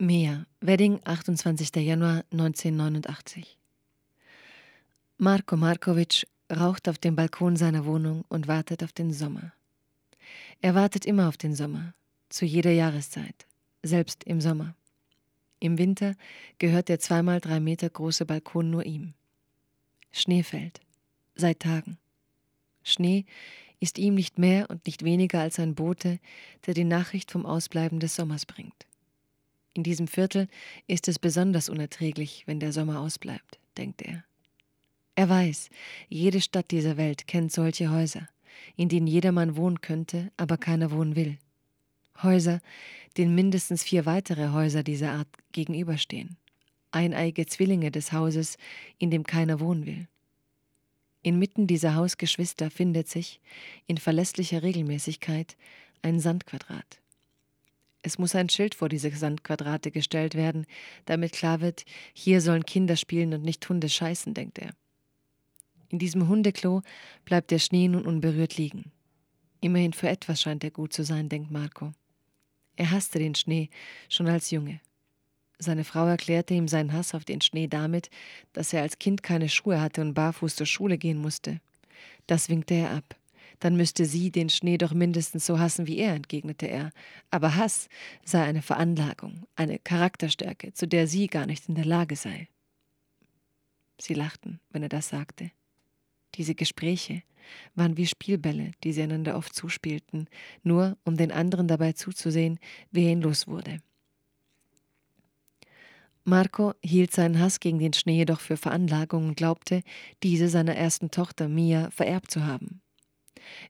Mia, Wedding, 28. Januar 1989. Marko Markovic raucht auf dem Balkon seiner Wohnung und wartet auf den Sommer. Er wartet immer auf den Sommer, zu jeder Jahreszeit, selbst im Sommer. Im Winter gehört der zweimal drei Meter große Balkon nur ihm. Schnee fällt, seit Tagen. Schnee ist ihm nicht mehr und nicht weniger als ein Bote, der die Nachricht vom Ausbleiben des Sommers bringt. In diesem Viertel ist es besonders unerträglich, wenn der Sommer ausbleibt, denkt er. Er weiß, jede Stadt dieser Welt kennt solche Häuser, in denen jedermann wohnen könnte, aber keiner wohnen will. Häuser, denen mindestens vier weitere Häuser dieser Art gegenüberstehen. Eineige Zwillinge des Hauses, in dem keiner wohnen will. Inmitten dieser Hausgeschwister findet sich, in verlässlicher Regelmäßigkeit, ein Sandquadrat. Es muss ein Schild vor diese Sandquadrate gestellt werden, damit klar wird, hier sollen Kinder spielen und nicht Hunde scheißen, denkt er. In diesem Hundeklo bleibt der Schnee nun unberührt liegen. Immerhin für etwas scheint er gut zu sein, denkt Marco. Er hasste den Schnee schon als Junge. Seine Frau erklärte ihm seinen Hass auf den Schnee damit, dass er als Kind keine Schuhe hatte und barfuß zur Schule gehen musste. Das winkte er ab dann müsste sie den Schnee doch mindestens so hassen wie er, entgegnete er. Aber Hass sei eine Veranlagung, eine Charakterstärke, zu der sie gar nicht in der Lage sei. Sie lachten, wenn er das sagte. Diese Gespräche waren wie Spielbälle, die sie einander oft zuspielten, nur um den anderen dabei zuzusehen, wie er ihn los wurde. Marco hielt seinen Hass gegen den Schnee jedoch für Veranlagung und glaubte, diese seiner ersten Tochter Mia vererbt zu haben.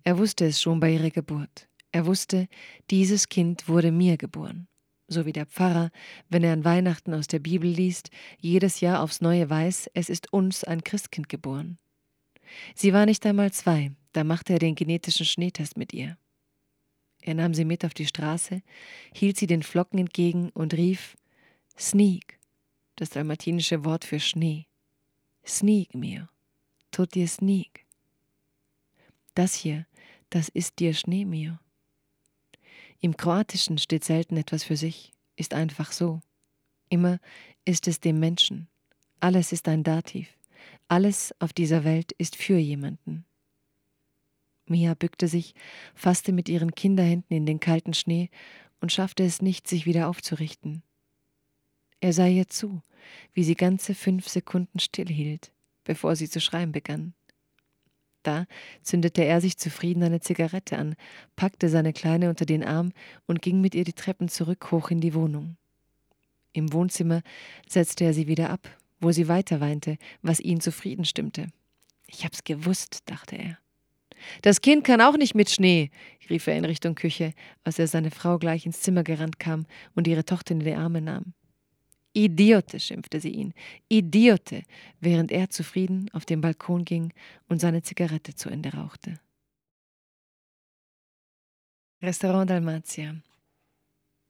Er wusste es schon bei ihrer Geburt. Er wusste, dieses Kind wurde mir geboren. So wie der Pfarrer, wenn er an Weihnachten aus der Bibel liest, jedes Jahr aufs Neue weiß, es ist uns ein Christkind geboren. Sie war nicht einmal zwei, da machte er den genetischen Schneetest mit ihr. Er nahm sie mit auf die Straße, hielt sie den Flocken entgegen und rief Sneak, das dalmatinische Wort für Schnee. Sneak mir, tut dir sneak. Das hier, das ist dir Schneemir. Im Kroatischen steht selten etwas für sich, ist einfach so. Immer ist es dem Menschen. Alles ist ein Dativ. Alles auf dieser Welt ist für jemanden. Mia bückte sich, fasste mit ihren Kinderhänden in den kalten Schnee und schaffte es nicht, sich wieder aufzurichten. Er sah ihr zu, wie sie ganze fünf Sekunden stillhielt, bevor sie zu schreien begann. Da zündete er sich zufrieden eine Zigarette an, packte seine Kleine unter den Arm und ging mit ihr die Treppen zurück hoch in die Wohnung. Im Wohnzimmer setzte er sie wieder ab, wo sie weiter weinte, was ihn zufrieden stimmte. Ich hab's gewusst, dachte er. Das Kind kann auch nicht mit Schnee, rief er in Richtung Küche, als er seine Frau gleich ins Zimmer gerannt kam und ihre Tochter in die Arme nahm. Idiote, schimpfte sie ihn, Idiote, während er zufrieden auf den Balkon ging und seine Zigarette zu Ende rauchte. Restaurant Dalmatia.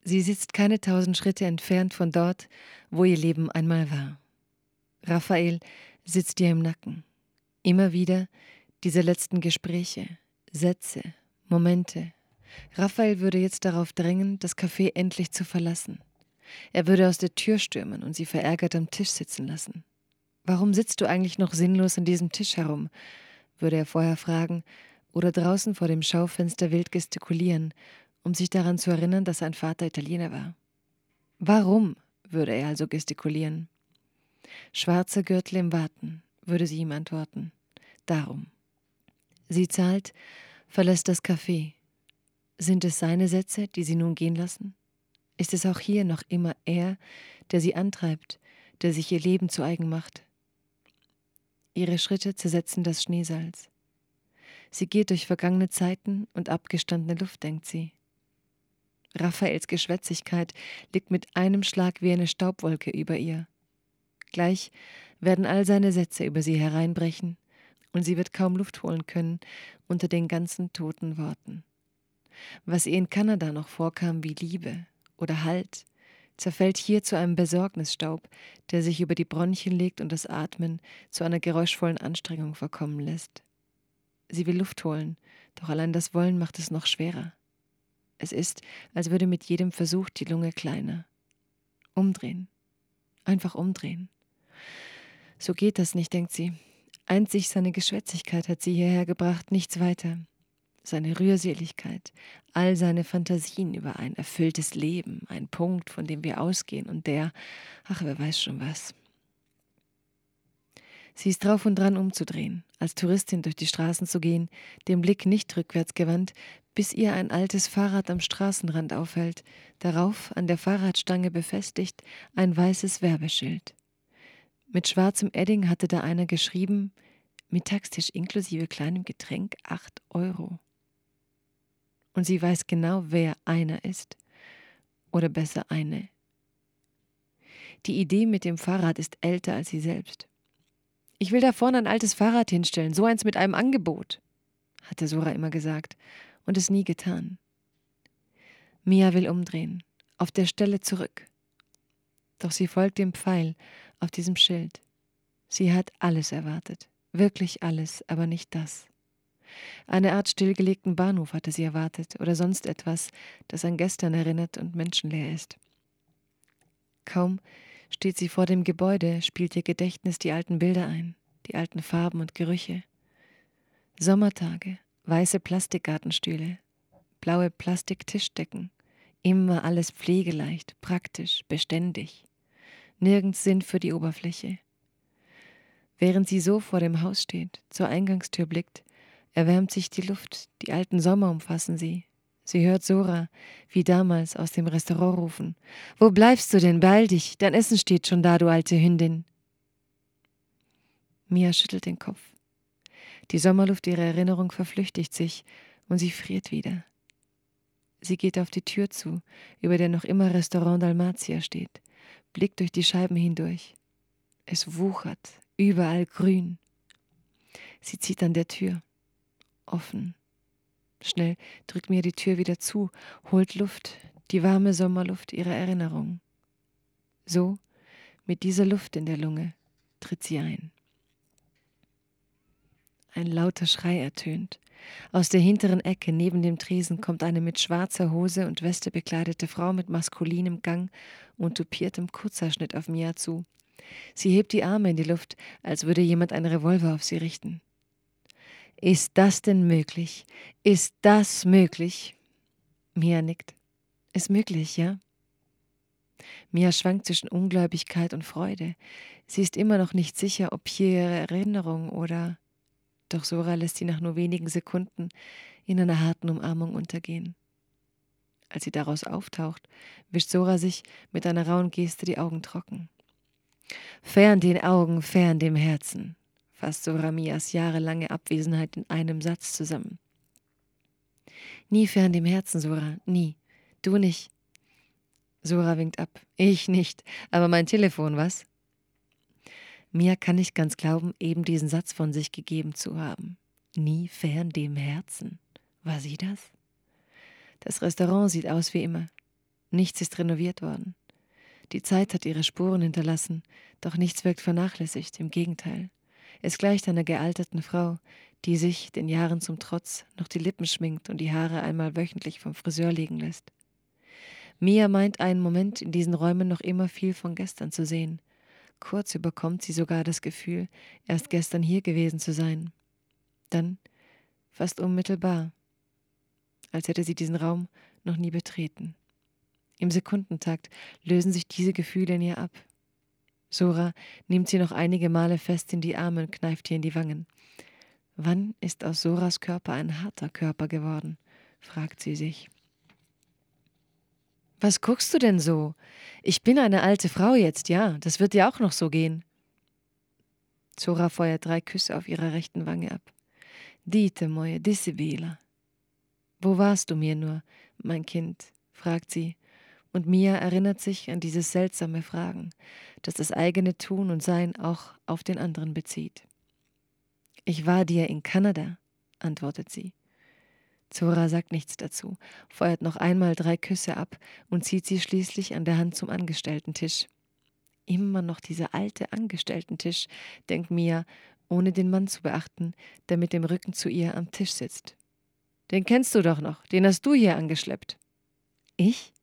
Sie sitzt keine tausend Schritte entfernt von dort, wo ihr Leben einmal war. Raphael sitzt ihr im Nacken. Immer wieder diese letzten Gespräche, Sätze, Momente. Raphael würde jetzt darauf drängen, das Café endlich zu verlassen. Er würde aus der Tür stürmen und sie verärgert am Tisch sitzen lassen. Warum sitzt du eigentlich noch sinnlos an diesem Tisch herum? würde er vorher fragen, oder draußen vor dem Schaufenster wild gestikulieren, um sich daran zu erinnern, dass sein Vater Italiener war. Warum? würde er also gestikulieren. Schwarze Gürtel im Warten, würde sie ihm antworten. Darum. Sie zahlt, verlässt das Café. Sind es seine Sätze, die sie nun gehen lassen? Ist es auch hier noch immer er, der sie antreibt, der sich ihr Leben zu eigen macht. Ihre Schritte zersetzen das Schneesalz. Sie geht durch vergangene Zeiten und abgestandene Luft, denkt sie. Raphaels Geschwätzigkeit liegt mit einem Schlag wie eine Staubwolke über ihr. Gleich werden all seine Sätze über sie hereinbrechen, und sie wird kaum Luft holen können unter den ganzen toten Worten. Was ihr in Kanada noch vorkam wie Liebe, oder Halt zerfällt hier zu einem Besorgnisstaub, der sich über die Bronchien legt und das Atmen zu einer geräuschvollen Anstrengung verkommen lässt. Sie will Luft holen, doch allein das Wollen macht es noch schwerer. Es ist, als würde mit jedem Versuch die Lunge kleiner. Umdrehen. Einfach umdrehen. So geht das nicht, denkt sie. Einzig seine Geschwätzigkeit hat sie hierher gebracht, nichts weiter. Seine Rührseligkeit, all seine Fantasien über ein erfülltes Leben, ein Punkt, von dem wir ausgehen und der, ach, wer weiß schon was. Sie ist drauf und dran umzudrehen, als Touristin durch die Straßen zu gehen, den Blick nicht rückwärts gewandt, bis ihr ein altes Fahrrad am Straßenrand auffällt, darauf an der Fahrradstange befestigt ein weißes Werbeschild. Mit schwarzem Edding hatte da einer geschrieben, Mittagstisch inklusive kleinem Getränk 8 Euro. Und sie weiß genau, wer einer ist. Oder besser eine. Die Idee mit dem Fahrrad ist älter als sie selbst. Ich will da vorne ein altes Fahrrad hinstellen, so eins mit einem Angebot, hatte Sora immer gesagt und es nie getan. Mia will umdrehen, auf der Stelle zurück. Doch sie folgt dem Pfeil auf diesem Schild. Sie hat alles erwartet, wirklich alles, aber nicht das. Eine Art stillgelegten Bahnhof hatte sie erwartet oder sonst etwas, das an gestern erinnert und menschenleer ist. Kaum steht sie vor dem Gebäude, spielt ihr Gedächtnis die alten Bilder ein, die alten Farben und Gerüche. Sommertage, weiße Plastikgartenstühle, blaue Plastiktischdecken, immer alles pflegeleicht, praktisch, beständig. Nirgends Sinn für die Oberfläche. Während sie so vor dem Haus steht, zur Eingangstür blickt, erwärmt sich die Luft, die alten Sommer umfassen sie. Sie hört Sora, wie damals, aus dem Restaurant rufen. Wo bleibst du denn? Beeil dich, dein Essen steht schon da, du alte Hündin. Mia schüttelt den Kopf. Die Sommerluft ihrer Erinnerung verflüchtigt sich und sie friert wieder. Sie geht auf die Tür zu, über der noch immer Restaurant Dalmatia steht, blickt durch die Scheiben hindurch. Es wuchert, überall grün. Sie zieht an der Tür. Offen. Schnell drückt mir die Tür wieder zu, holt Luft, die warme Sommerluft ihrer Erinnerung. So, mit dieser Luft in der Lunge, tritt sie ein. Ein lauter Schrei ertönt. Aus der hinteren Ecke neben dem Tresen kommt eine mit schwarzer Hose und Weste bekleidete Frau mit maskulinem Gang und tupiertem Kurzhaarschnitt auf Mia zu. Sie hebt die Arme in die Luft, als würde jemand einen Revolver auf sie richten. Ist das denn möglich? Ist das möglich? Mia nickt. Ist möglich, ja? Mia schwankt zwischen Ungläubigkeit und Freude. Sie ist immer noch nicht sicher, ob hier ihre Erinnerung oder doch Sora lässt sie nach nur wenigen Sekunden in einer harten Umarmung untergehen. Als sie daraus auftaucht, wischt Sora sich mit einer rauen Geste die Augen trocken. Fern den Augen, fern dem Herzen, fasst Sora Mias jahrelange Abwesenheit in einem Satz zusammen. Nie fern dem Herzen, Sora, nie. Du nicht. Sora winkt ab. Ich nicht. Aber mein Telefon, was? Mia kann nicht ganz glauben, eben diesen Satz von sich gegeben zu haben. Nie fern dem Herzen. War sie das? Das Restaurant sieht aus wie immer. Nichts ist renoviert worden. Die Zeit hat ihre Spuren hinterlassen, doch nichts wirkt vernachlässigt, im Gegenteil. Es gleicht einer gealterten Frau, die sich, den Jahren zum Trotz, noch die Lippen schminkt und die Haare einmal wöchentlich vom Friseur legen lässt. Mia meint einen Moment in diesen Räumen noch immer viel von gestern zu sehen, Kurz überkommt sie sogar das Gefühl, erst gestern hier gewesen zu sein. Dann, fast unmittelbar, als hätte sie diesen Raum noch nie betreten. Im Sekundentakt lösen sich diese Gefühle in ihr ab. Sora nimmt sie noch einige Male fest in die Arme und kneift ihr in die Wangen. Wann ist aus Soras Körper ein harter Körper geworden? fragt sie sich. Was guckst du denn so? Ich bin eine alte Frau jetzt, ja, das wird dir auch noch so gehen. Zora feuert drei Küsse auf ihrer rechten Wange ab. Dite moje, disibila. Wo warst du mir nur, mein Kind? fragt sie, und Mia erinnert sich an dieses seltsame Fragen, das das eigene Tun und Sein auch auf den anderen bezieht. Ich war dir in Kanada, antwortet sie. Zora sagt nichts dazu, feuert noch einmal drei Küsse ab und zieht sie schließlich an der Hand zum Angestellten-Tisch. Immer noch dieser alte Angestellten-Tisch, denkt Mia, ohne den Mann zu beachten, der mit dem Rücken zu ihr am Tisch sitzt. Den kennst du doch noch, den hast du hier angeschleppt. Ich?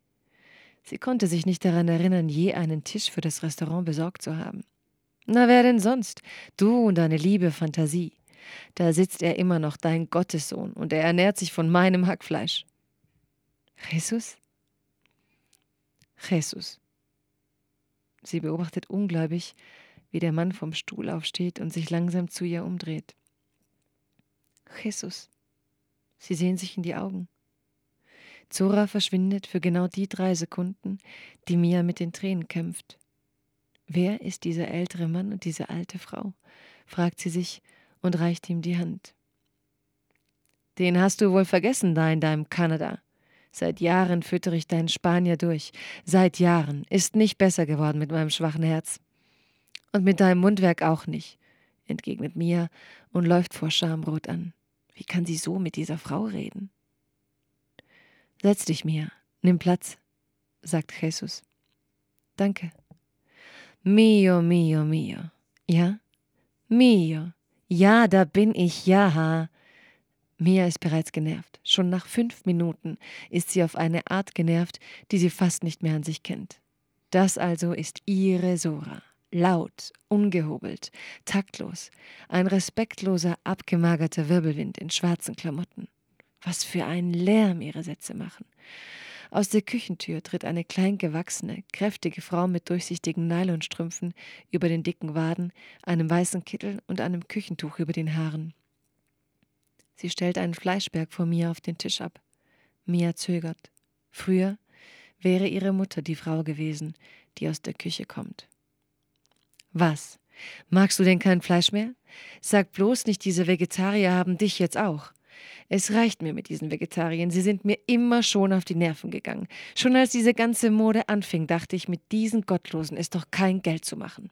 Sie konnte sich nicht daran erinnern, je einen Tisch für das Restaurant besorgt zu haben. Na, wer denn sonst? Du und deine liebe Fantasie. Da sitzt er immer noch, dein Gottessohn, und er ernährt sich von meinem Hackfleisch. Jesus? Jesus. Sie beobachtet ungläubig, wie der Mann vom Stuhl aufsteht und sich langsam zu ihr umdreht. Jesus. Sie sehen sich in die Augen. Zora verschwindet für genau die drei Sekunden, die Mia mit den Tränen kämpft. Wer ist dieser ältere Mann und diese alte Frau? fragt sie sich und reicht ihm die Hand. Den hast du wohl vergessen da in deinem Kanada. Seit Jahren füttere ich deinen Spanier durch. Seit Jahren. Ist nicht besser geworden mit meinem schwachen Herz. Und mit deinem Mundwerk auch nicht, entgegnet Mia und läuft vor Schamrot an. Wie kann sie so mit dieser Frau reden? Setz dich, Mia. Nimm Platz, sagt Jesus. Danke. Mio, mio, mio. Ja? Mio. Ja, da bin ich, ja. Mia ist bereits genervt. Schon nach fünf Minuten ist sie auf eine Art genervt, die sie fast nicht mehr an sich kennt. Das also ist ihre Sora. Laut, ungehobelt, taktlos, ein respektloser, abgemagerter Wirbelwind in schwarzen Klamotten. Was für einen Lärm ihre Sätze machen. Aus der Küchentür tritt eine klein gewachsene, kräftige Frau mit durchsichtigen Nylonstrümpfen über den dicken Waden, einem weißen Kittel und einem Küchentuch über den Haaren. Sie stellt einen Fleischberg vor Mia auf den Tisch ab. Mia zögert. Früher wäre ihre Mutter die Frau gewesen, die aus der Küche kommt. Was? Magst du denn kein Fleisch mehr? Sag bloß nicht, diese Vegetarier haben dich jetzt auch. Es reicht mir mit diesen Vegetariern. Sie sind mir immer schon auf die Nerven gegangen. Schon als diese ganze Mode anfing, dachte ich, mit diesen Gottlosen ist doch kein Geld zu machen.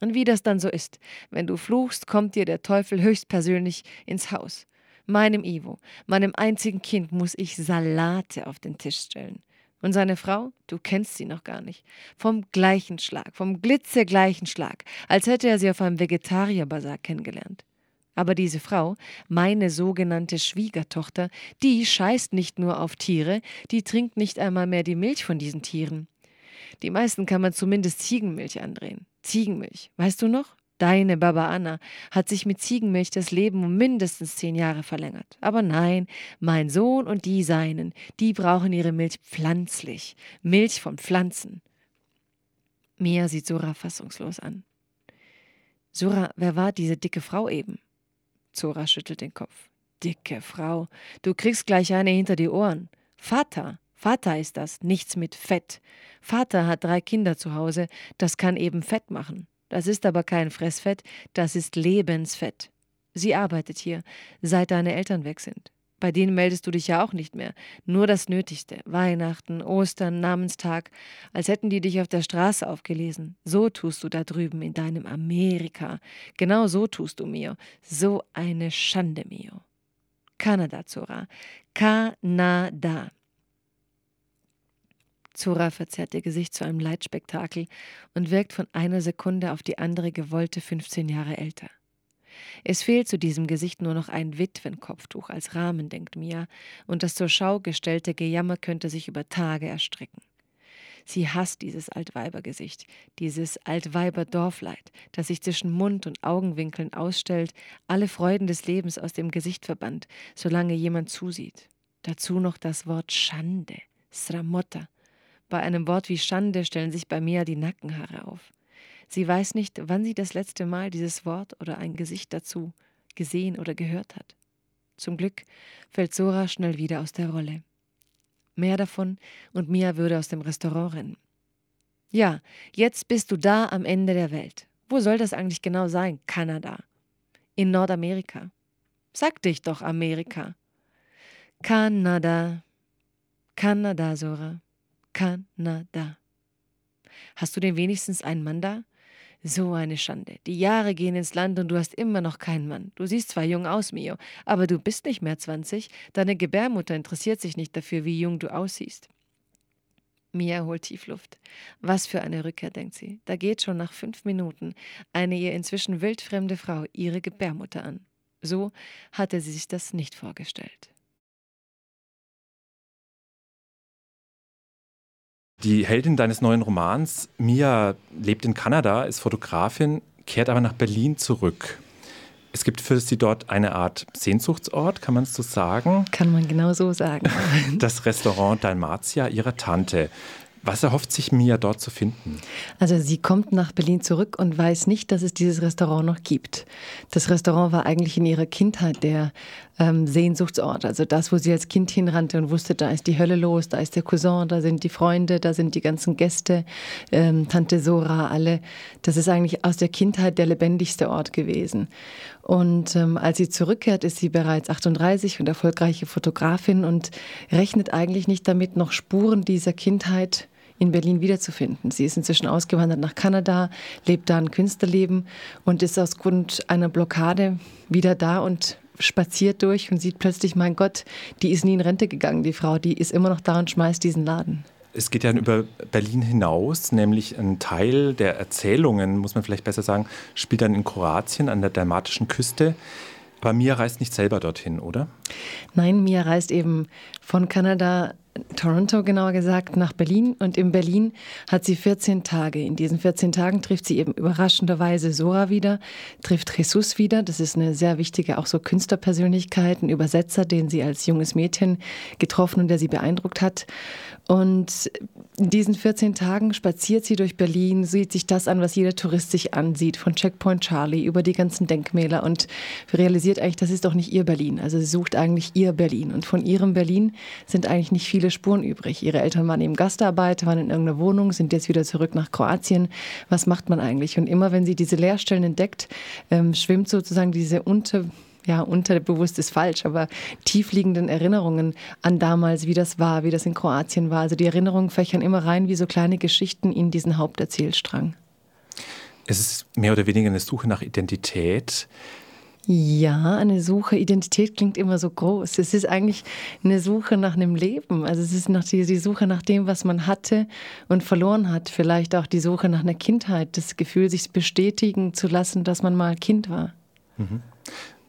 Und wie das dann so ist, wenn du fluchst, kommt dir der Teufel höchstpersönlich ins Haus. Meinem Ivo, meinem einzigen Kind, muss ich Salate auf den Tisch stellen. Und seine Frau, du kennst sie noch gar nicht, vom gleichen Schlag, vom glitzergleichen Schlag, als hätte er sie auf einem Vegetarierbazar kennengelernt. Aber diese Frau, meine sogenannte Schwiegertochter, die scheißt nicht nur auf Tiere, die trinkt nicht einmal mehr die Milch von diesen Tieren. Die meisten kann man zumindest Ziegenmilch andrehen. Ziegenmilch, weißt du noch? Deine Baba Anna hat sich mit Ziegenmilch das Leben um mindestens zehn Jahre verlängert. Aber nein, mein Sohn und die Seinen, die brauchen ihre Milch pflanzlich. Milch von Pflanzen. Mia sieht Sora fassungslos an. Sora, wer war diese dicke Frau eben? Zora schüttelt den Kopf. Dicke Frau, du kriegst gleich eine hinter die Ohren. Vater, Vater ist das, nichts mit Fett. Vater hat drei Kinder zu Hause, das kann eben Fett machen. Das ist aber kein Fressfett, das ist Lebensfett. Sie arbeitet hier, seit deine Eltern weg sind. Bei denen meldest du dich ja auch nicht mehr. Nur das Nötigste. Weihnachten, Ostern, Namenstag. Als hätten die dich auf der Straße aufgelesen. So tust du da drüben in deinem Amerika. Genau so tust du, Mio. So eine Schande, Mio. Kanada, Zora. Kanada. Zora verzerrt ihr Gesicht zu einem Leitspektakel und wirkt von einer Sekunde auf die andere gewollte 15 Jahre älter. Es fehlt zu diesem Gesicht nur noch ein Witwenkopftuch als Rahmen, denkt Mia, und das zur Schau gestellte Gejammer könnte sich über Tage erstrecken. Sie hasst dieses Altweibergesicht, dieses Altweiberdorfleid, das sich zwischen Mund und Augenwinkeln ausstellt, alle Freuden des Lebens aus dem Gesicht verbannt, solange jemand zusieht. Dazu noch das Wort Schande, Sramotta, bei einem Wort wie Schande stellen sich bei Mia die Nackenhaare auf. Sie weiß nicht, wann sie das letzte Mal dieses Wort oder ein Gesicht dazu gesehen oder gehört hat. Zum Glück fällt Sora schnell wieder aus der Rolle. Mehr davon und Mia würde aus dem Restaurant rennen. Ja, jetzt bist du da am Ende der Welt. Wo soll das eigentlich genau sein? Kanada. In Nordamerika. Sag dich doch Amerika. Kanada. Kanada, Sora. Kanada. Hast du denn wenigstens einen Mann da? So eine Schande. Die Jahre gehen ins Land und du hast immer noch keinen Mann. Du siehst zwar jung aus, Mio, aber du bist nicht mehr 20. Deine Gebärmutter interessiert sich nicht dafür, wie jung du aussiehst. Mia holt Tiefluft. Was für eine Rückkehr, denkt sie. Da geht schon nach fünf Minuten eine ihr inzwischen wildfremde Frau ihre Gebärmutter an. So hatte sie sich das nicht vorgestellt. Die Heldin deines neuen Romans, Mia, lebt in Kanada, ist Fotografin, kehrt aber nach Berlin zurück. Es gibt für sie dort eine Art Sehnsuchtsort, kann man es so sagen? Kann man genau so sagen. Das Restaurant Dalmatia ihrer Tante. Was erhofft sich Mia dort zu finden? Also sie kommt nach Berlin zurück und weiß nicht, dass es dieses Restaurant noch gibt. Das Restaurant war eigentlich in ihrer Kindheit der ähm, Sehnsuchtsort. Also das, wo sie als Kind hinrannte und wusste, da ist die Hölle los, da ist der Cousin, da sind die Freunde, da sind die ganzen Gäste, ähm, Tante Sora, alle. Das ist eigentlich aus der Kindheit der lebendigste Ort gewesen. Und ähm, als sie zurückkehrt, ist sie bereits 38 und erfolgreiche Fotografin und rechnet eigentlich nicht damit, noch Spuren dieser Kindheit in Berlin wiederzufinden. Sie ist inzwischen ausgewandert nach Kanada, lebt da ein Künstlerleben und ist aus Grund einer Blockade wieder da und spaziert durch und sieht plötzlich, mein Gott, die ist nie in Rente gegangen, die Frau, die ist immer noch da und schmeißt diesen Laden. Es geht ja über Berlin hinaus, nämlich ein Teil der Erzählungen, muss man vielleicht besser sagen, spielt dann in Kroatien an der dalmatischen Küste. Aber Mia reist nicht selber dorthin, oder? Nein, Mia reist eben von Kanada Toronto genauer gesagt, nach Berlin. Und in Berlin hat sie 14 Tage. In diesen 14 Tagen trifft sie eben überraschenderweise Sora wieder, trifft Jesus wieder. Das ist eine sehr wichtige, auch so Künstlerpersönlichkeit, ein Übersetzer, den sie als junges Mädchen getroffen und der sie beeindruckt hat. Und in diesen 14 Tagen spaziert sie durch Berlin, sieht sich das an, was jeder Tourist sich ansieht, von Checkpoint Charlie über die ganzen Denkmäler und realisiert eigentlich, das ist doch nicht ihr Berlin. Also sie sucht eigentlich ihr Berlin. Und von ihrem Berlin sind eigentlich nicht viele Spuren übrig. Ihre Eltern waren eben Gastarbeit, waren in irgendeiner Wohnung, sind jetzt wieder zurück nach Kroatien. Was macht man eigentlich? Und immer wenn sie diese Leerstellen entdeckt, ähm, schwimmt sozusagen diese unter ja, unterbewusst ist falsch, aber tiefliegenden Erinnerungen an damals, wie das war, wie das in Kroatien war. Also die Erinnerungen fächern immer rein wie so kleine Geschichten in diesen Haupterzählstrang. Es ist mehr oder weniger eine Suche nach Identität. Ja, eine Suche. Identität klingt immer so groß. Es ist eigentlich eine Suche nach einem Leben. Also es ist nach die, die Suche nach dem, was man hatte und verloren hat. Vielleicht auch die Suche nach einer Kindheit, das Gefühl, sich bestätigen zu lassen, dass man mal Kind war. Mhm.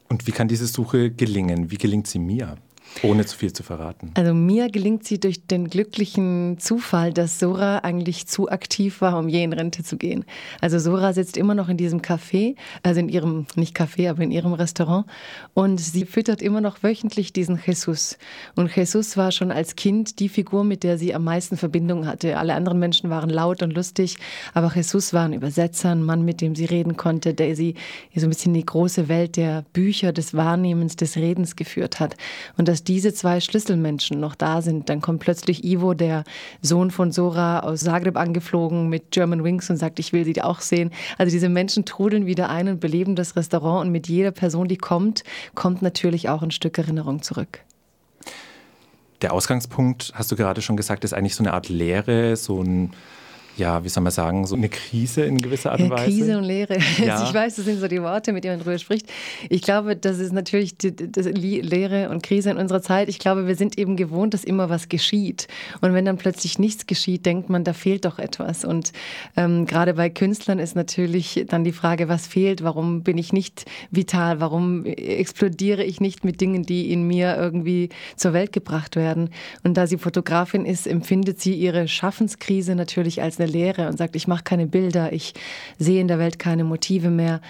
Und wie kann diese Suche gelingen? Wie gelingt sie mir? Ohne zu viel zu verraten. Also mir gelingt sie durch den glücklichen Zufall, dass Sora eigentlich zu aktiv war, um je in Rente zu gehen. Also Sora sitzt immer noch in diesem Café, also in ihrem, nicht Café, aber in ihrem Restaurant und sie füttert immer noch wöchentlich diesen Jesus. Und Jesus war schon als Kind die Figur, mit der sie am meisten Verbindung hatte. Alle anderen Menschen waren laut und lustig, aber Jesus war ein Übersetzer, ein Mann, mit dem sie reden konnte, der sie so ein bisschen in die große Welt der Bücher, des Wahrnehmens, des Redens geführt hat. Und das diese zwei Schlüsselmenschen noch da sind, dann kommt plötzlich Ivo, der Sohn von Sora aus Zagreb angeflogen mit German Wings und sagt, ich will sie auch sehen. Also diese Menschen trudeln wieder ein und beleben das Restaurant und mit jeder Person, die kommt, kommt natürlich auch ein Stück Erinnerung zurück. Der Ausgangspunkt, hast du gerade schon gesagt, ist eigentlich so eine Art Lehre, so ein ja, wie soll man sagen, so eine Krise in gewisser Art und Weise. Krise und Leere. Ja. Ich weiß, das sind so die Worte, mit denen man drüber spricht. Ich glaube, das ist natürlich die, das Leere und Krise in unserer Zeit. Ich glaube, wir sind eben gewohnt, dass immer was geschieht. Und wenn dann plötzlich nichts geschieht, denkt man, da fehlt doch etwas. Und ähm, gerade bei Künstlern ist natürlich dann die Frage, was fehlt? Warum bin ich nicht vital? Warum explodiere ich nicht mit Dingen, die in mir irgendwie zur Welt gebracht werden? Und da sie Fotografin ist, empfindet sie ihre Schaffenskrise natürlich als eine Leere und sagt, ich mache keine Bilder, ich sehe in der Welt keine Motive mehr.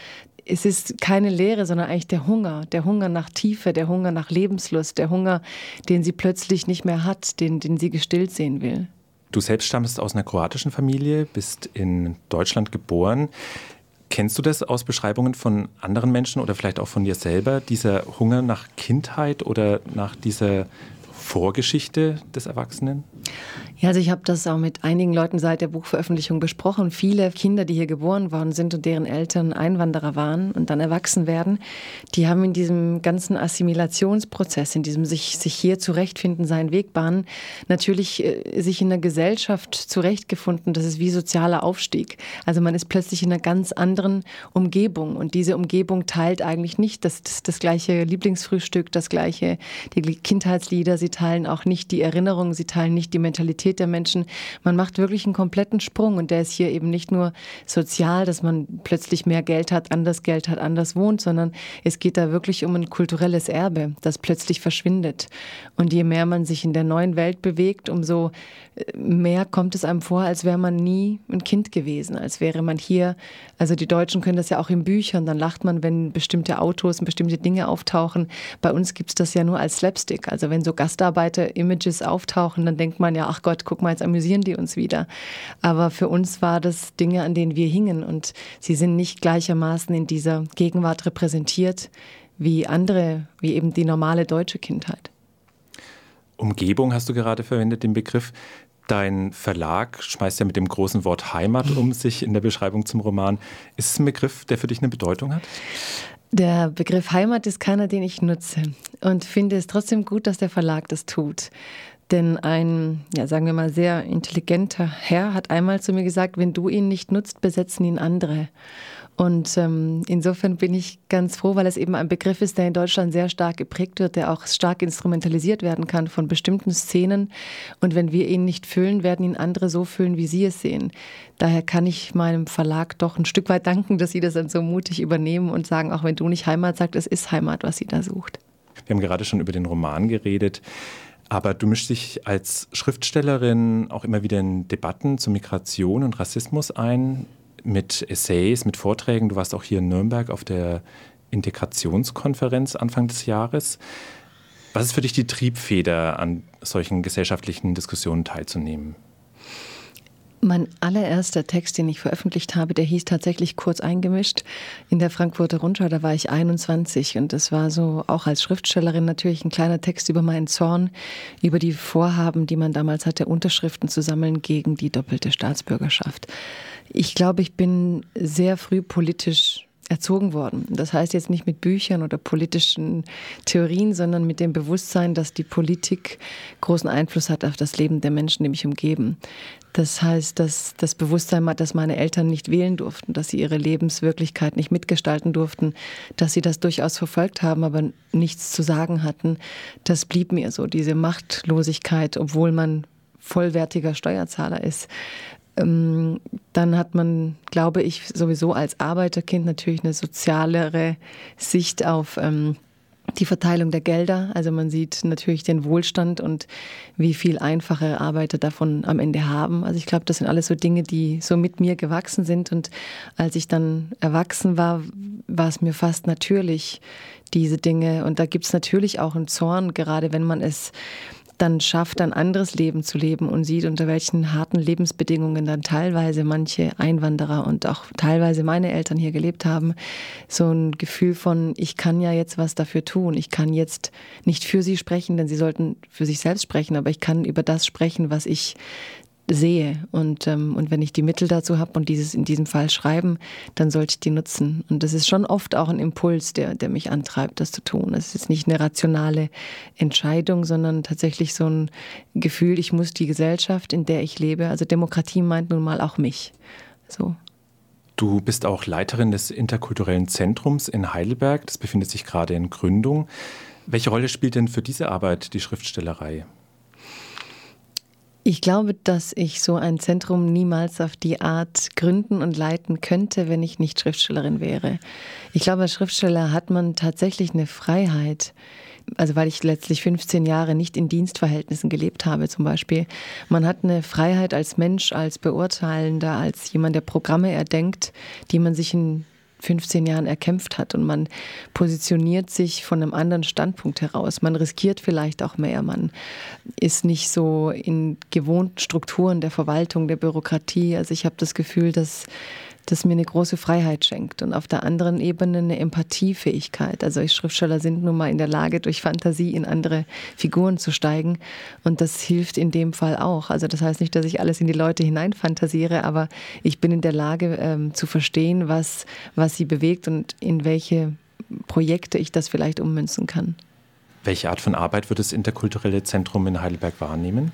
Es ist keine Leere, sondern eigentlich der Hunger, der Hunger nach Tiefe, der Hunger nach Lebenslust, der Hunger, den sie plötzlich nicht mehr hat, den, den sie gestillt sehen will. Du selbst stammst aus einer kroatischen Familie, bist in Deutschland geboren. Kennst du das aus Beschreibungen von anderen Menschen oder vielleicht auch von dir selber, dieser Hunger nach Kindheit oder nach dieser Vorgeschichte des Erwachsenen? Ja, also ich habe das auch mit einigen Leuten seit der Buchveröffentlichung besprochen. Viele Kinder, die hier geboren worden sind und deren Eltern Einwanderer waren und dann erwachsen werden, die haben in diesem ganzen Assimilationsprozess, in diesem sich, sich hier zurechtfinden, seinen Weg bahnen, natürlich äh, sich in der Gesellschaft zurechtgefunden. Das ist wie sozialer Aufstieg. Also man ist plötzlich in einer ganz anderen Umgebung und diese Umgebung teilt eigentlich nicht das, das, das gleiche Lieblingsfrühstück, das gleiche, die Kindheitslieder. Sie teilen auch nicht die Erinnerungen, sie teilen nicht die Mentalität der Menschen. Man macht wirklich einen kompletten Sprung und der ist hier eben nicht nur sozial, dass man plötzlich mehr Geld hat, anders Geld hat, anders wohnt, sondern es geht da wirklich um ein kulturelles Erbe, das plötzlich verschwindet. Und je mehr man sich in der neuen Welt bewegt, umso äh, mehr kommt es einem vor, als wäre man nie ein Kind gewesen, als wäre man hier. Also die Deutschen können das ja auch in Büchern, dann lacht man, wenn bestimmte Autos und bestimmte Dinge auftauchen. Bei uns gibt es das ja nur als Slapstick. Also wenn so Gastarbeiter-Images auftauchen, dann denkt man ja, ach Gott, guck mal, jetzt amüsieren die uns wieder. Aber für uns war das Dinge, an denen wir hingen und sie sind nicht gleichermaßen in dieser Gegenwart repräsentiert wie andere, wie eben die normale deutsche Kindheit. Umgebung hast du gerade verwendet, den Begriff. Dein Verlag schmeißt ja mit dem großen Wort Heimat um sich in der Beschreibung zum Roman. Ist es ein Begriff, der für dich eine Bedeutung hat? Der Begriff Heimat ist keiner, den ich nutze und finde es trotzdem gut, dass der Verlag das tut. Denn ein, ja, sagen wir mal, sehr intelligenter Herr hat einmal zu mir gesagt, wenn du ihn nicht nutzt, besetzen ihn andere. Und ähm, insofern bin ich ganz froh, weil es eben ein Begriff ist, der in Deutschland sehr stark geprägt wird, der auch stark instrumentalisiert werden kann von bestimmten Szenen. Und wenn wir ihn nicht füllen, werden ihn andere so füllen, wie sie es sehen. Daher kann ich meinem Verlag doch ein Stück weit danken, dass sie das dann so mutig übernehmen und sagen, auch wenn du nicht Heimat sagst, es ist Heimat, was sie da sucht. Wir haben gerade schon über den Roman geredet. Aber du mischst dich als Schriftstellerin auch immer wieder in Debatten zu Migration und Rassismus ein mit Essays, mit Vorträgen. Du warst auch hier in Nürnberg auf der Integrationskonferenz Anfang des Jahres. Was ist für dich die Triebfeder, an solchen gesellschaftlichen Diskussionen teilzunehmen? Mein allererster Text, den ich veröffentlicht habe, der hieß tatsächlich kurz eingemischt in der Frankfurter Rundschau. Da war ich 21 und das war so auch als Schriftstellerin natürlich ein kleiner Text über meinen Zorn, über die Vorhaben, die man damals hatte, Unterschriften zu sammeln gegen die doppelte Staatsbürgerschaft. Ich glaube, ich bin sehr früh politisch erzogen worden. Das heißt jetzt nicht mit Büchern oder politischen Theorien, sondern mit dem Bewusstsein, dass die Politik großen Einfluss hat auf das Leben der Menschen, die mich umgeben. Das heißt, dass das Bewusstsein hat, dass meine Eltern nicht wählen durften, dass sie ihre Lebenswirklichkeit nicht mitgestalten durften, dass sie das durchaus verfolgt haben, aber nichts zu sagen hatten. Das blieb mir so, diese Machtlosigkeit, obwohl man vollwertiger Steuerzahler ist. Ähm, dann hat man, glaube ich, sowieso als Arbeiterkind natürlich eine sozialere Sicht auf ähm, die Verteilung der Gelder. Also man sieht natürlich den Wohlstand und wie viel einfache Arbeiter davon am Ende haben. Also ich glaube, das sind alles so Dinge, die so mit mir gewachsen sind. Und als ich dann erwachsen war, war es mir fast natürlich, diese Dinge. Und da gibt es natürlich auch einen Zorn, gerade wenn man es dann schafft, ein anderes Leben zu leben und sieht, unter welchen harten Lebensbedingungen dann teilweise manche Einwanderer und auch teilweise meine Eltern hier gelebt haben, so ein Gefühl von, ich kann ja jetzt was dafür tun. Ich kann jetzt nicht für sie sprechen, denn sie sollten für sich selbst sprechen, aber ich kann über das sprechen, was ich sehe. Und, ähm, und wenn ich die Mittel dazu habe und dieses in diesem Fall schreiben, dann sollte ich die nutzen. Und das ist schon oft auch ein Impuls, der, der mich antreibt, das zu tun. Es ist nicht eine rationale Entscheidung, sondern tatsächlich so ein Gefühl, ich muss die Gesellschaft, in der ich lebe, also Demokratie meint nun mal auch mich. So. Du bist auch Leiterin des interkulturellen Zentrums in Heidelberg. Das befindet sich gerade in Gründung. Welche Rolle spielt denn für diese Arbeit die Schriftstellerei? Ich glaube, dass ich so ein Zentrum niemals auf die Art gründen und leiten könnte, wenn ich nicht Schriftstellerin wäre. Ich glaube, als Schriftsteller hat man tatsächlich eine Freiheit. Also weil ich letztlich 15 Jahre nicht in Dienstverhältnissen gelebt habe zum Beispiel. Man hat eine Freiheit als Mensch, als Beurteilender, als jemand, der Programme erdenkt, die man sich in 15 Jahren erkämpft hat und man positioniert sich von einem anderen Standpunkt heraus. Man riskiert vielleicht auch mehr. Man ist nicht so in gewohnten Strukturen der Verwaltung, der Bürokratie. Also ich habe das Gefühl, dass das mir eine große Freiheit schenkt und auf der anderen Ebene eine Empathiefähigkeit. Also Schriftsteller sind nun mal in der Lage, durch Fantasie in andere Figuren zu steigen und das hilft in dem Fall auch. Also das heißt nicht, dass ich alles in die Leute hineinfantasiere, aber ich bin in der Lage ähm, zu verstehen, was, was sie bewegt und in welche Projekte ich das vielleicht ummünzen kann. Welche Art von Arbeit wird das interkulturelle Zentrum in Heidelberg wahrnehmen?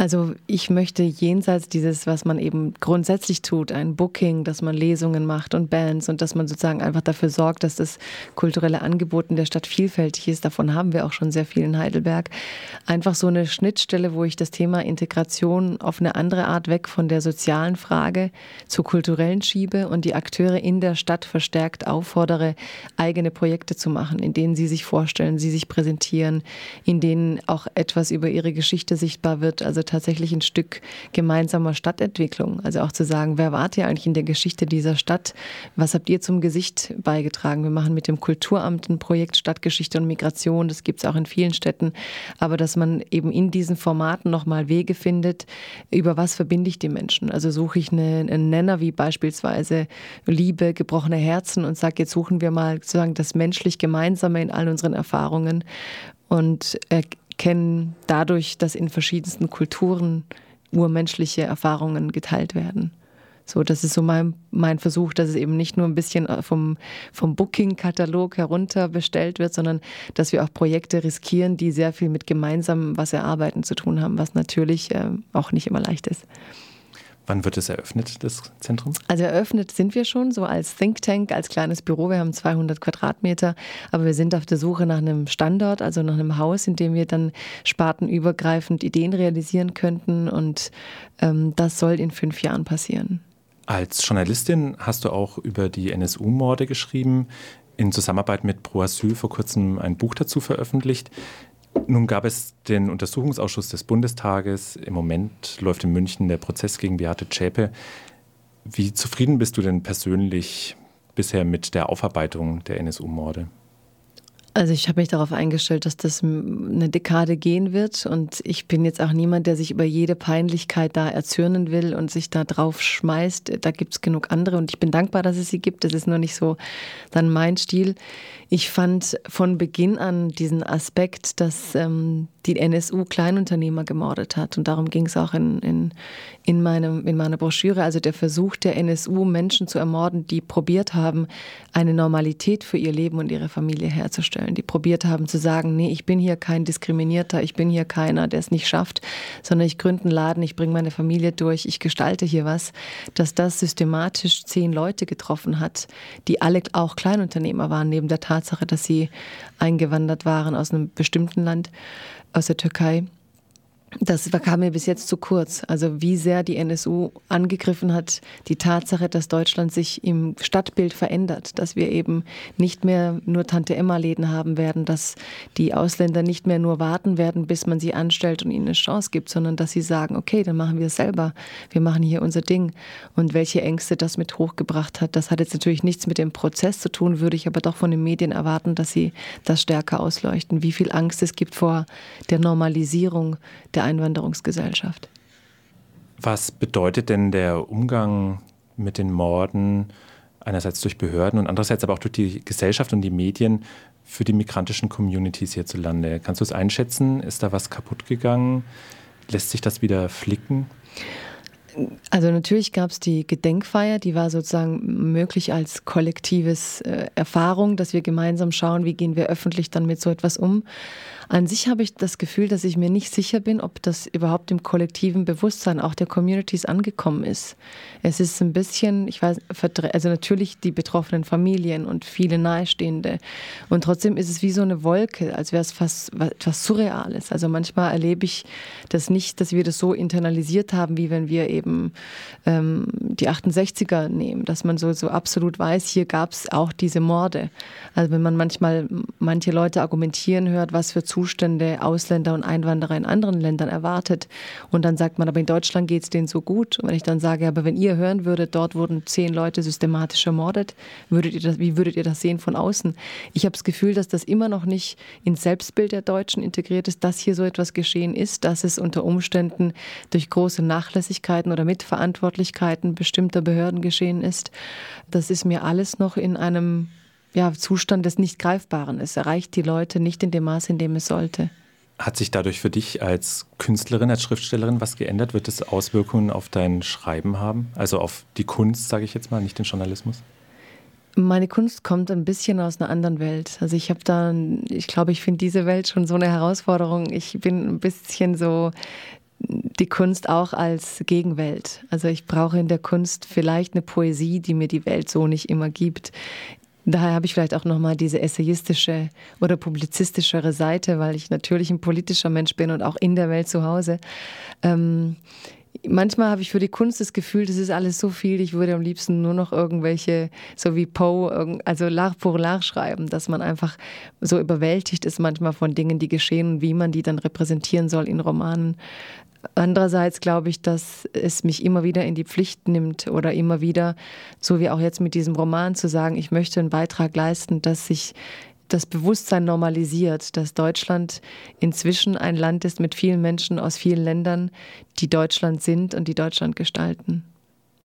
Also ich möchte jenseits dieses, was man eben grundsätzlich tut, ein Booking, dass man Lesungen macht und Bands und dass man sozusagen einfach dafür sorgt, dass das kulturelle Angebot in der Stadt vielfältig ist. Davon haben wir auch schon sehr viel in Heidelberg. Einfach so eine Schnittstelle, wo ich das Thema Integration auf eine andere Art weg von der sozialen Frage zur kulturellen schiebe und die Akteure in der Stadt verstärkt auffordere, eigene Projekte zu machen, in denen sie sich vorstellen, sie sich präsentieren, in denen auch etwas über ihre Geschichte sichtbar wird. Also tatsächlich ein Stück gemeinsamer Stadtentwicklung. Also auch zu sagen, wer wart ihr eigentlich in der Geschichte dieser Stadt? Was habt ihr zum Gesicht beigetragen? Wir machen mit dem Kulturamt ein Projekt Stadtgeschichte und Migration. Das gibt es auch in vielen Städten. Aber dass man eben in diesen Formaten nochmal Wege findet, über was verbinde ich die Menschen? Also suche ich eine, einen Nenner wie beispielsweise Liebe, gebrochene Herzen und sage, jetzt suchen wir mal sozusagen das menschlich Gemeinsame in all unseren Erfahrungen und kennen dadurch, dass in verschiedensten Kulturen urmenschliche Erfahrungen geteilt werden. So, das ist so mein, mein Versuch, dass es eben nicht nur ein bisschen äh, vom, vom Booking-Katalog herunter bestellt wird, sondern dass wir auch Projekte riskieren, die sehr viel mit gemeinsamem was erarbeiten zu tun haben, was natürlich äh, auch nicht immer leicht ist. Wann wird es eröffnet, das Zentrum? Also eröffnet sind wir schon, so als Think Tank, als kleines Büro. Wir haben 200 Quadratmeter, aber wir sind auf der Suche nach einem Standort, also nach einem Haus, in dem wir dann spartenübergreifend Ideen realisieren könnten. Und ähm, das soll in fünf Jahren passieren. Als Journalistin hast du auch über die NSU-Morde geschrieben, in Zusammenarbeit mit Pro Asyl vor kurzem ein Buch dazu veröffentlicht. Nun gab es den Untersuchungsausschuss des Bundestages. Im Moment läuft in München der Prozess gegen Beate Zschäpe. Wie zufrieden bist du denn persönlich bisher mit der Aufarbeitung der NSU-Morde? Also ich habe mich darauf eingestellt, dass das eine Dekade gehen wird und ich bin jetzt auch niemand, der sich über jede Peinlichkeit da erzürnen will und sich da drauf schmeißt. Da gibt es genug andere und ich bin dankbar, dass es sie gibt. Das ist nur nicht so dann mein Stil. Ich fand von Beginn an diesen Aspekt, dass ähm, die NSU Kleinunternehmer gemordet hat. Und darum ging es auch in, in, in, meinem, in meiner Broschüre. Also der Versuch der NSU, Menschen zu ermorden, die probiert haben, eine Normalität für ihr Leben und ihre Familie herzustellen. Die probiert haben zu sagen, nee, ich bin hier kein Diskriminierter, ich bin hier keiner, der es nicht schafft, sondern ich gründe einen Laden, ich bringe meine Familie durch, ich gestalte hier was. Dass das systematisch zehn Leute getroffen hat, die alle auch Kleinunternehmer waren, neben der Tat, Tatsache, dass sie eingewandert waren aus einem bestimmten Land, aus der Türkei. Das kam mir bis jetzt zu kurz. Also wie sehr die NSU angegriffen hat, die Tatsache, dass Deutschland sich im Stadtbild verändert, dass wir eben nicht mehr nur Tante-Emma-Läden haben werden, dass die Ausländer nicht mehr nur warten werden, bis man sie anstellt und ihnen eine Chance gibt, sondern dass sie sagen, okay, dann machen wir es selber. Wir machen hier unser Ding. Und welche Ängste das mit hochgebracht hat, das hat jetzt natürlich nichts mit dem Prozess zu tun, würde ich aber doch von den Medien erwarten, dass sie das stärker ausleuchten. Wie viel Angst es gibt vor der Normalisierung der der Einwanderungsgesellschaft. Was bedeutet denn der Umgang mit den Morden einerseits durch Behörden und andererseits aber auch durch die Gesellschaft und die Medien für die migrantischen Communities hierzulande? Kannst du es einschätzen? Ist da was kaputt gegangen? Lässt sich das wieder flicken? Also natürlich gab es die Gedenkfeier, die war sozusagen möglich als kollektives äh, Erfahrung, dass wir gemeinsam schauen, wie gehen wir öffentlich dann mit so etwas um. An sich habe ich das Gefühl, dass ich mir nicht sicher bin, ob das überhaupt im kollektiven Bewusstsein auch der Communities angekommen ist. Es ist ein bisschen, ich weiß, also natürlich die betroffenen Familien und viele Nahestehende. Und trotzdem ist es wie so eine Wolke, als wäre es fast etwas Surreales. Also manchmal erlebe ich das nicht, dass wir das so internalisiert haben, wie wenn wir eben ähm, die 68er nehmen, dass man so, so absolut weiß, hier gab es auch diese Morde. Also wenn man manchmal manche Leute argumentieren hört, was für Zustände Ausländer und Einwanderer in anderen Ländern erwartet. Und dann sagt man, aber in Deutschland geht es denen so gut. Und wenn ich dann sage, aber wenn ihr hören würdet, dort wurden zehn Leute systematisch ermordet, würdet ihr das, wie würdet ihr das sehen von außen? Ich habe das Gefühl, dass das immer noch nicht ins Selbstbild der Deutschen integriert ist, dass hier so etwas geschehen ist, dass es unter Umständen durch große Nachlässigkeiten oder Mitverantwortlichkeiten bestimmter Behörden geschehen ist. Das ist mir alles noch in einem ja, Zustand des Nicht-Greifbaren. Es erreicht die Leute nicht in dem Maß, in dem es sollte. Hat sich dadurch für dich als Künstlerin, als Schriftstellerin was geändert? Wird es Auswirkungen auf dein Schreiben haben? Also auf die Kunst, sage ich jetzt mal, nicht den Journalismus? Meine Kunst kommt ein bisschen aus einer anderen Welt. Also ich habe da, ich glaube, ich finde diese Welt schon so eine Herausforderung. Ich bin ein bisschen so die Kunst auch als Gegenwelt. Also ich brauche in der Kunst vielleicht eine Poesie, die mir die Welt so nicht immer gibt. Daher habe ich vielleicht auch nochmal diese essayistische oder publizistischere Seite, weil ich natürlich ein politischer Mensch bin und auch in der Welt zu Hause. Ähm, manchmal habe ich für die Kunst das Gefühl, das ist alles so viel, ich würde am liebsten nur noch irgendwelche, so wie Poe, also L'art pour l'art schreiben, dass man einfach so überwältigt ist manchmal von Dingen, die geschehen und wie man die dann repräsentieren soll in Romanen. Andererseits glaube ich, dass es mich immer wieder in die Pflicht nimmt oder immer wieder, so wie auch jetzt mit diesem Roman, zu sagen, ich möchte einen Beitrag leisten, dass sich das Bewusstsein normalisiert, dass Deutschland inzwischen ein Land ist mit vielen Menschen aus vielen Ländern, die Deutschland sind und die Deutschland gestalten.